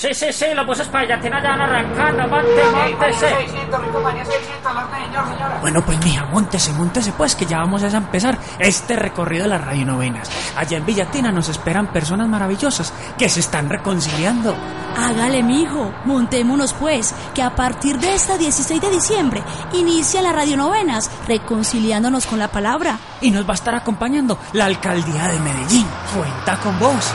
Sí, sí, sí, los buses para Villatina ya van arrancando. Monte, montese. Bueno, pues mija, montese, montese pues, que ya vamos a empezar este recorrido de las radionovenas. Allá en Villatina nos esperan personas maravillosas que se están reconciliando. Hágale, mijo, montémonos pues, que a partir de esta 16 de diciembre inicia la radionovenas, reconciliándonos con la palabra. Y nos va a estar acompañando la alcaldía de Medellín. Cuenta con vos.